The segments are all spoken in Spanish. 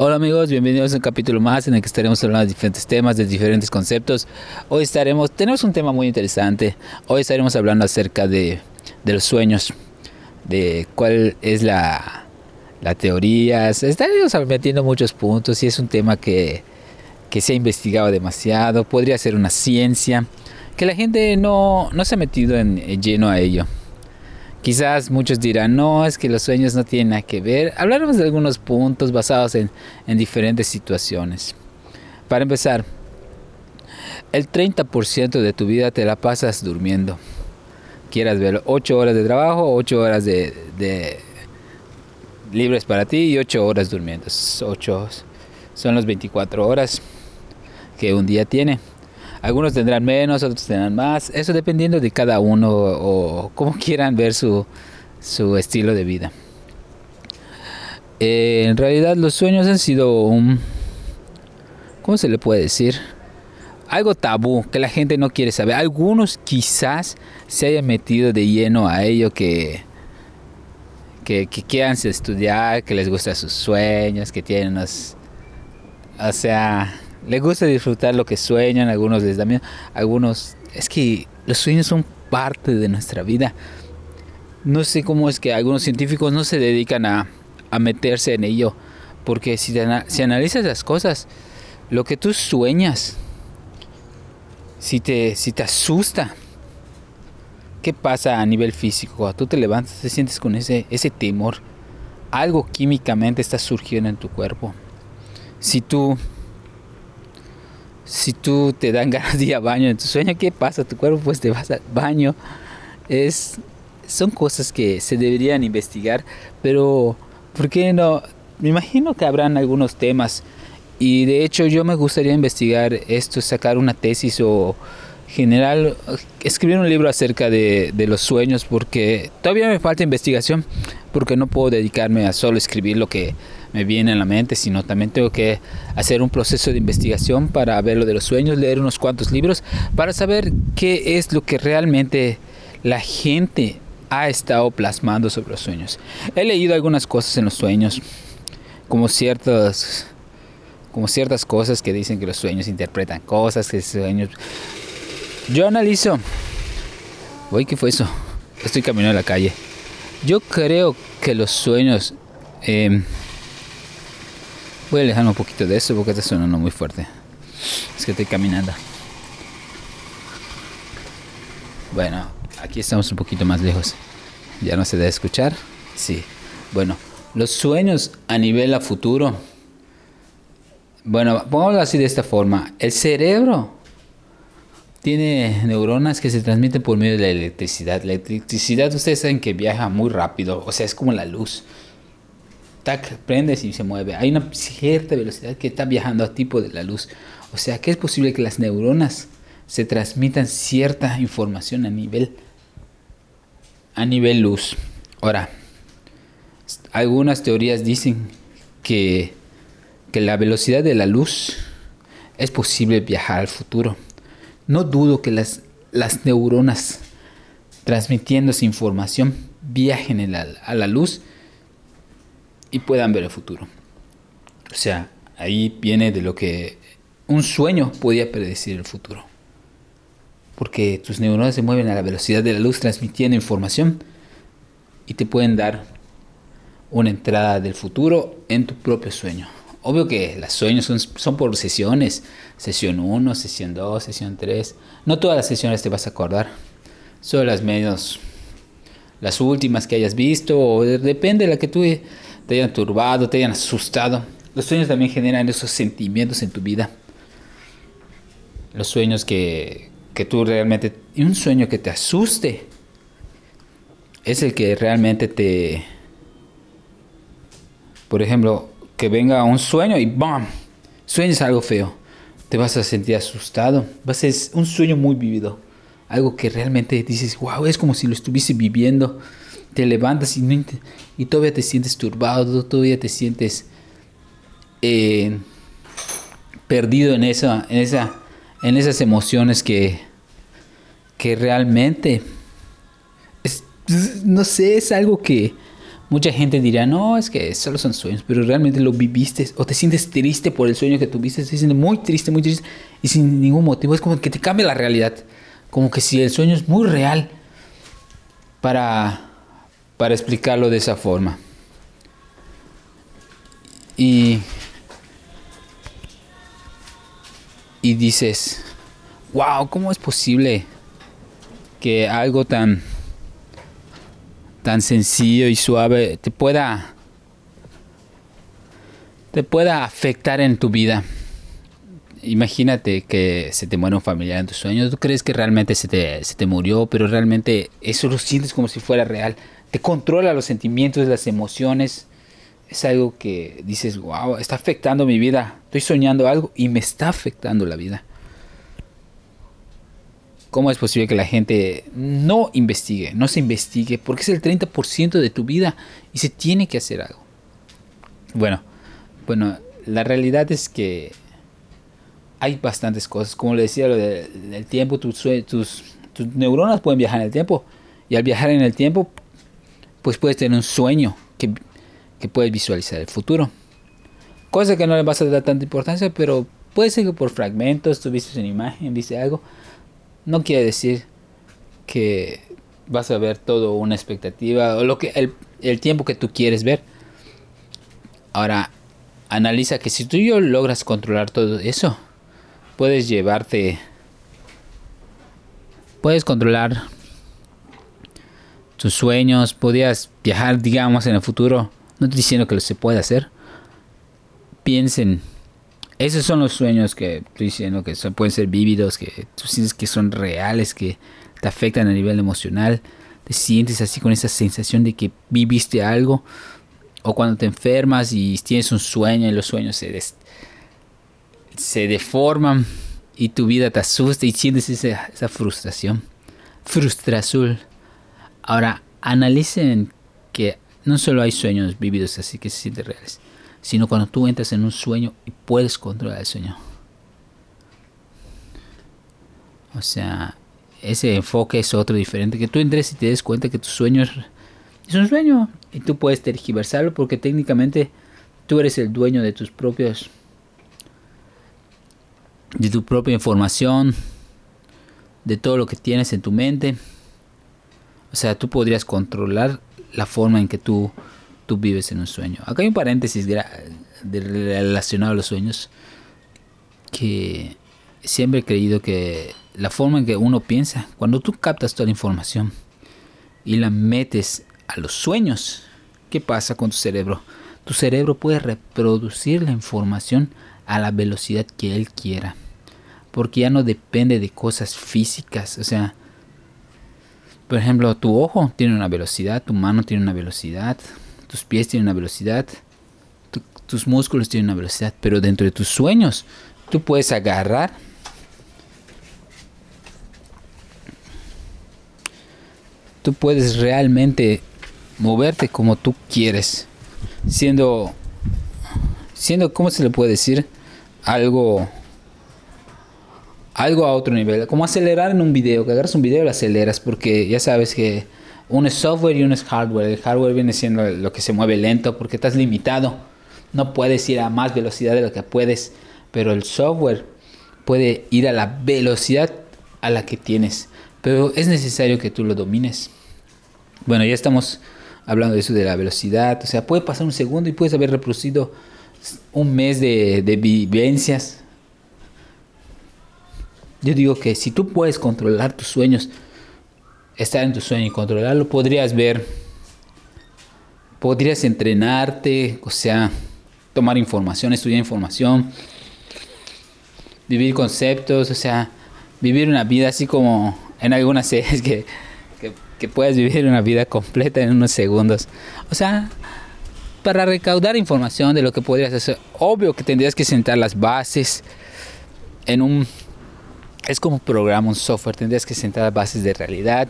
Hola amigos, bienvenidos a un capítulo más en el que estaremos hablando de diferentes temas, de diferentes conceptos. Hoy estaremos, tenemos un tema muy interesante. Hoy estaremos hablando acerca de, de los sueños, de cuál es la, la teoría. Estaremos metiendo muchos puntos y es un tema que, que se ha investigado demasiado. Podría ser una ciencia que la gente no, no se ha metido en lleno a ello. Quizás muchos dirán, no, es que los sueños no tienen nada que ver. Hablaremos de algunos puntos basados en, diferentes situaciones. Para empezar, el 30% de tu vida te la pasas durmiendo. Quieras ver 8 horas de trabajo, 8 horas de, de libres para ti y 8 horas durmiendo. 8 son las 24 horas que un día tiene. Algunos tendrán menos, otros tendrán más. Eso dependiendo de cada uno o cómo quieran ver su, estilo de vida. Eh, en realidad los sueños han sido un... ¿Cómo se le puede decir? Algo tabú que la gente no quiere saber. Algunos quizás se hayan metido de lleno a ello que, que, quieran estudiar, que les gustan sus sueños, que tienen unos... O sea, les gusta disfrutar lo que sueñan, algunos les da miedo, algunos... Es que los sueños son parte de nuestra vida. No sé cómo es que algunos científicos no se dedican a, a meterse en ello, porque si, si analizas las cosas, lo que tú sueñas, si te, si te asusta, ¿qué pasa a nivel físico? Tú te levantas, te sientes con ese, ese temor. Algo químicamente está surgiendo en tu cuerpo. Si tú si tú te dan ganas de ir a baño en tu sueño, ¿qué pasa? Tu cuerpo pues te vas al baño. Es, son cosas que se deberían investigar, pero ¿por qué no? Me imagino que habrán algunos temas y de hecho yo me gustaría investigar esto, sacar una tesis o general, escribir un libro acerca de, de los sueños porque todavía me falta investigación porque no puedo dedicarme a solo escribir lo que me viene en la mente, sino también tengo que hacer un proceso de investigación para ver lo de los sueños, leer unos cuantos libros, para saber qué es lo que realmente la gente ha estado plasmando sobre los sueños. He leído algunas cosas en los sueños, como ciertas, como ciertas cosas que dicen que los sueños interpretan cosas, que sueños... Yo analizo... Uy, ¿qué fue eso? Estoy caminando en la calle. Yo creo que los sueños... Eh, Voy a alejarme un poquito de eso porque está sonando muy fuerte. Es que estoy caminando. Bueno, aquí estamos un poquito más lejos. ¿Ya no se debe escuchar? Sí. Bueno, los sueños a nivel a futuro. Bueno, pongámoslo así de esta forma. El cerebro tiene neuronas que se transmiten por medio de la electricidad. La electricidad, ustedes saben que viaja muy rápido, o sea, es como la luz tac, prendes y se mueve. Hay una cierta velocidad que está viajando a tipo de la luz. O sea que es posible que las neuronas se transmitan cierta información a nivel a nivel luz. Ahora, algunas teorías dicen que, que la velocidad de la luz es posible viajar al futuro. No dudo que las, las neuronas transmitiendo esa información viajen a la luz y puedan ver el futuro. O sea, ahí viene de lo que un sueño podía predecir el futuro. Porque tus neuronas se mueven a la velocidad de la luz transmitiendo información y te pueden dar una entrada del futuro en tu propio sueño. Obvio que los sueños son, son por sesiones, sesión 1, sesión 2, sesión 3. No todas las sesiones te vas a acordar, solo las menos, las últimas que hayas visto, o depende de la que tú te hayan turbado, te hayan asustado. Los sueños también generan esos sentimientos en tu vida. Los sueños que, que tú realmente... Y un sueño que te asuste es el que realmente te... Por ejemplo, que venga un sueño y ¡bam! Sueñas algo feo. Te vas a sentir asustado. Va a ser un sueño muy vivido. Algo que realmente dices, wow, es como si lo estuviese viviendo te levantas y, todavía te sientes turbado, todavía te sientes eh, perdido en, esa, en, esa, en esas emociones que realmente, no sé, es algo que Mucha gente dirá, no, es que solo son sueños, pero realmente lo viviste o te sientes triste por el sueño que tuviste, te sientes muy triste, muy triste y sin ningún motivo. Es como que te cambia la realidad, como que si el sueño es muy real para, para explicarlo de esa forma. Y, y dices, wow, ¿cómo es posible que algo tan tan sencillo y suave te pueda te pueda afectar en tu vida. Imagínate que se te muere un familiar en tus sueños. Tú crees que realmente se te, se te murió, pero realmente eso lo sientes como si fuera real. Te controla los sentimientos, las emociones. Es algo que dices, wow, está afectando mi vida. Estoy soñando algo y me está afectando la vida. ¿Cómo es posible que la gente no investigue, no se investigue? Porque es el 30% de tu vida y se tiene que hacer algo. Bueno, bueno, la realidad es que hay bastantes cosas. Como le decía, lo del tiempo, tus, neuronas pueden viajar en el tiempo. Y al viajar en el tiempo, pues puedes tener un sueño que, que puedes visualizar el futuro. Cosa que no le vas a dar tanta importancia, pero puede ser que por fragmentos, tú viste una imagen, viste algo no quiere decir que vas a ver todo una expectativa o lo que el, el tiempo que tú quieres ver. Ahora, analiza que si tú yo logras controlar todo eso, puedes llevarte, puedes controlar tus sueños, podías viajar, digamos, en el futuro. No estoy diciendo que lo se puede hacer. Piensen esos son los sueños que estoy diciendo que son, pueden ser vívidos, que tú sientes que son reales, que te afectan a nivel emocional. Te sientes así con esa sensación de que viviste algo. O cuando te enfermas y tienes un sueño y los sueños se, se deforman y tu vida te asusta y sientes esa, esa frustración. Frustración. Ahora, analicen que no solo hay sueños vívidos así que se sienten reales sino cuando tú entras en un sueño y puedes controlar el sueño. O sea, ese enfoque es otro diferente, que tú entres y te des cuenta que tu sueño es, un sueño y tú puedes tergiversarlo porque técnicamente tú eres el dueño de tus propios de tu propia información, de todo lo que tienes en tu mente. O sea, tú podrías controlar la forma en que tú tú vives en un sueño. Acá hay un paréntesis relacionado a los sueños que siempre he creído que la forma en que uno piensa, cuando tú captas toda la información y la metes a los sueños, ¿qué pasa con tu cerebro? Tu cerebro puede reproducir la información a la velocidad que él quiera, porque ya no depende de cosas físicas, o sea, por ejemplo, tu ojo tiene una velocidad, tu mano tiene una velocidad, tus pies tienen una velocidad, tus músculos tienen una velocidad, pero dentro de tus sueños tú puedes agarrar tú puedes realmente moverte como tú quieres, siendo, siendo, ¿cómo se le puede decir? Algo, algo a otro nivel, como acelerar en un video, que agarras un video y lo aceleras, porque ya sabes que uno es software y uno es hardware. El hardware viene siendo lo que se mueve lento porque estás limitado. No puedes ir a más velocidad de lo que puedes. Pero el software puede ir a la velocidad a la que tienes. Pero es necesario que tú lo domines. Bueno, ya estamos hablando de eso de la velocidad. O sea, puede pasar un segundo y puedes haber reproducido un mes de, de vivencias. Yo digo que si tú puedes controlar tus sueños, estar en tu sueño y controlarlo, podrías ver, podrías entrenarte, o sea, tomar información, estudiar información, vivir conceptos, o sea, vivir una vida así como en algunas series que, que, que puedes vivir una vida completa en unos segundos. O sea, para recaudar información de lo que podrías hacer, obvio que tendrías que sentar las bases en un es como programa, un software, tendrías que sentar las bases de realidad,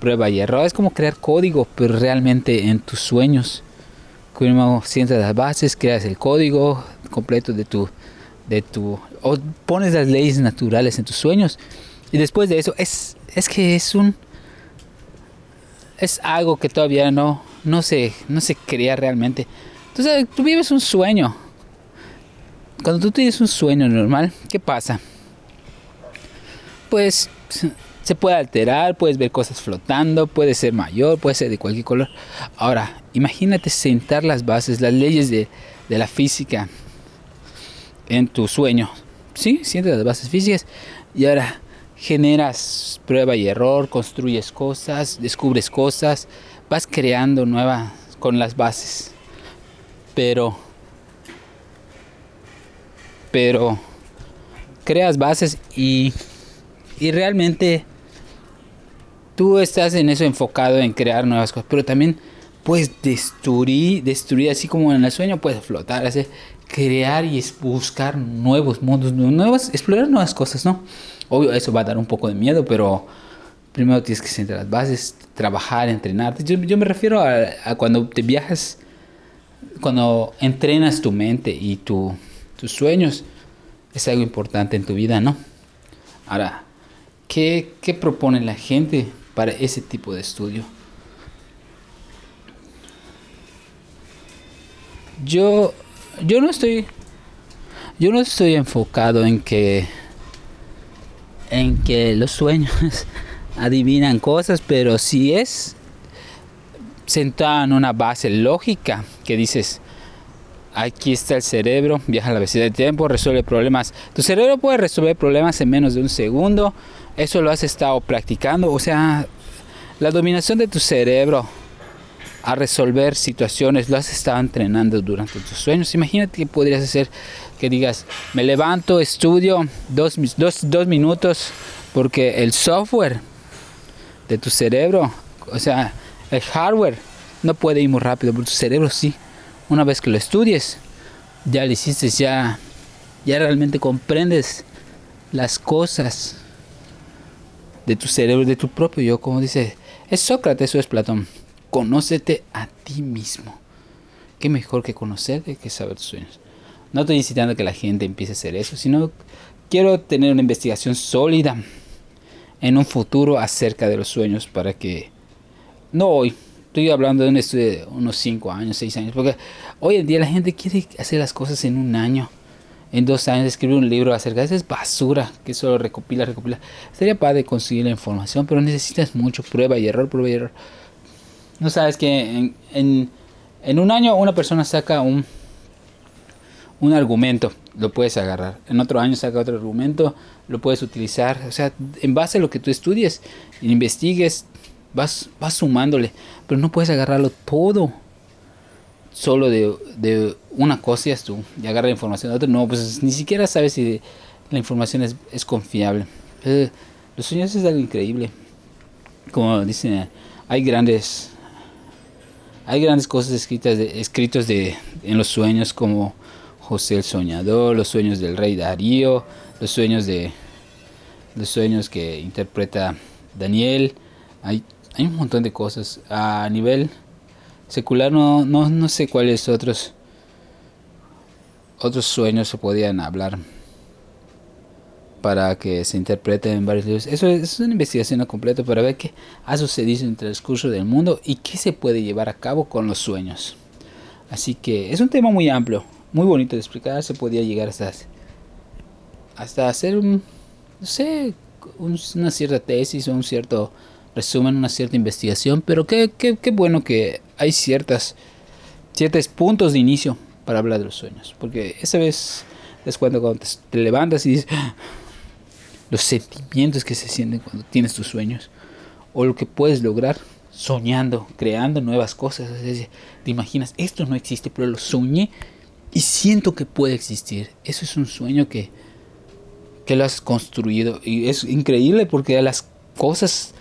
prueba y error. Es como crear código, pero realmente en tus sueños. Como sientas las bases, creas el código completo de tu, de tu, o pones las leyes naturales en tus sueños. Y después de eso, es, es que es un, es algo que todavía no, no se, no se crea realmente. Entonces, tú vives un sueño. Cuando tú tienes un sueño normal, ¿qué pasa? Pues se puede alterar, puedes ver cosas flotando, puede ser mayor, puede ser de cualquier color. Ahora, imagínate sentar las bases, las leyes de, de la física en tu sueño. Sí, sientes las bases físicas y ahora generas prueba y error, construyes cosas, descubres cosas, vas creando nuevas con las bases. Pero pero creas bases y y realmente tú estás en eso enfocado en crear nuevas cosas, pero también puedes destruir, destruir así como en el sueño puedes flotar, hacer, crear y buscar nuevos mundos, nuevas, explorar nuevas cosas, ¿no? Obvio, eso va a dar un poco de miedo, pero primero tienes que sentar las bases, trabajar, entrenarte. Yo, me refiero a, cuando te viajas, cuando entrenas tu mente y tu, tus sueños, es algo importante en tu vida, ¿no? Ahora, ¿qué, qué propone la gente para ese tipo de estudio? Yo, yo no estoy, yo no estoy enfocado en que, en que los sueños adivinan cosas, pero si es sentado en una base lógica que dices, aquí está el cerebro, viaja a la velocidad del tiempo, resuelve problemas. Tu cerebro puede resolver problemas en menos de un segundo. Eso lo has estado practicando. O sea, la dominación de tu cerebro a resolver situaciones, lo has estado entrenando durante tus sueños. Imagínate que podrías hacer que digas, me levanto, estudio dos, dos, dos minutos, porque el software de tu cerebro, o sea, el hardware no puede ir muy rápido, pero tu cerebro sí. Una vez que lo estudies, ya lo hiciste, ya, ya realmente comprendes las cosas de tu cerebro, de tu propio yo, como dice, es Sócrates o es Platón conócete a ti mismo. Qué mejor que conocerte que saber tus sueños. No estoy incitando a que la gente empiece a hacer eso, sino quiero tener una investigación sólida en un futuro acerca de los sueños para que no hoy, estoy hablando de un estudio de unos 5 años, 6 años, porque hoy en día la gente quiere hacer las cosas en un año, en dos años, escribir un libro acerca de eso es basura, que solo recopila, recopila. Sería padre conseguir la información, pero necesitas mucho prueba y error, prueba y error. No sabes que en, un año una persona saca un, un argumento, lo puedes agarrar. En otro año saca otro argumento, lo puedes utilizar. O sea, en base a lo que tú estudies, investigues, vas, vas sumándole. Pero no puedes agarrarlo todo solo de, una cosa y tú y agarra información de otro. No, pues ni siquiera sabes si la información es, es confiable. Eh, los sueños es algo increíble. Como dicen, hay grandes hay grandes cosas escritas de, escritos de, en los sueños como José el Soñador, los sueños del rey Darío, los sueños de los sueños que interpreta Daniel. Hay, hay un montón de cosas. A nivel secular no, no, no sé cuáles otros otros sueños se podían hablar para que se interprete en varios libros. Eso es, una investigación completa para ver qué ha sucedido en el transcurso del mundo y qué se puede llevar a cabo con los sueños. Así que es un tema muy amplio, muy bonito de explicar. Se podía llegar hasta, hasta hacer un, no sé, una cierta tesis o un cierto resumen, una cierta investigación. Pero qué, qué, qué bueno que hay ciertas, ciertos puntos de inicio para hablar de los sueños. Porque esa vez es cuando, cuando te levantas y dices, los sentimientos que se sienten cuando tienes tus sueños o lo que puedes lograr soñando, creando nuevas cosas. te imaginas, esto no existe, pero lo soñé y siento que puede existir. Eso es un sueño que, que lo has construido y es increíble porque las cosas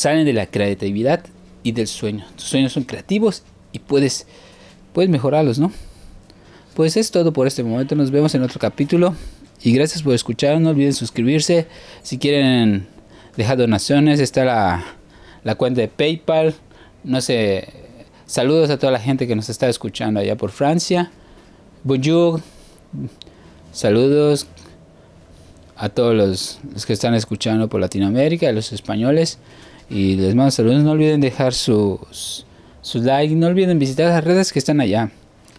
salen de la creatividad y del sueño. Tus sueños son creativos y puedes, puedes mejorarlos, ¿no? Pues es todo por este momento. Nos vemos en otro capítulo. Y gracias por escuchar. No olviden suscribirse. Si quieren dejar donaciones, está la, la cuenta de PayPal. No sé. Saludos a toda la gente que nos está escuchando allá por Francia. Bonjour. Saludos a todos los, los, que están escuchando por Latinoamérica, a los españoles. Y les mando saludos. No olviden dejar sus su like. No olviden visitar las redes que están allá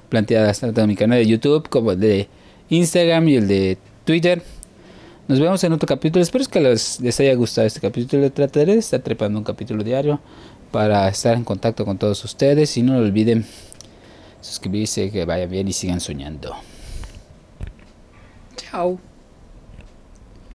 planteadas, tanto en mi canal de YouTube como el de Instagram y el de Twitter. Nos vemos en otro capítulo. Espero que les, les haya gustado este capítulo. Trataré de estar trepando un capítulo diario para estar en contacto con todos ustedes. Y no olviden suscribirse, que vayan bien y sigan soñando. Chao.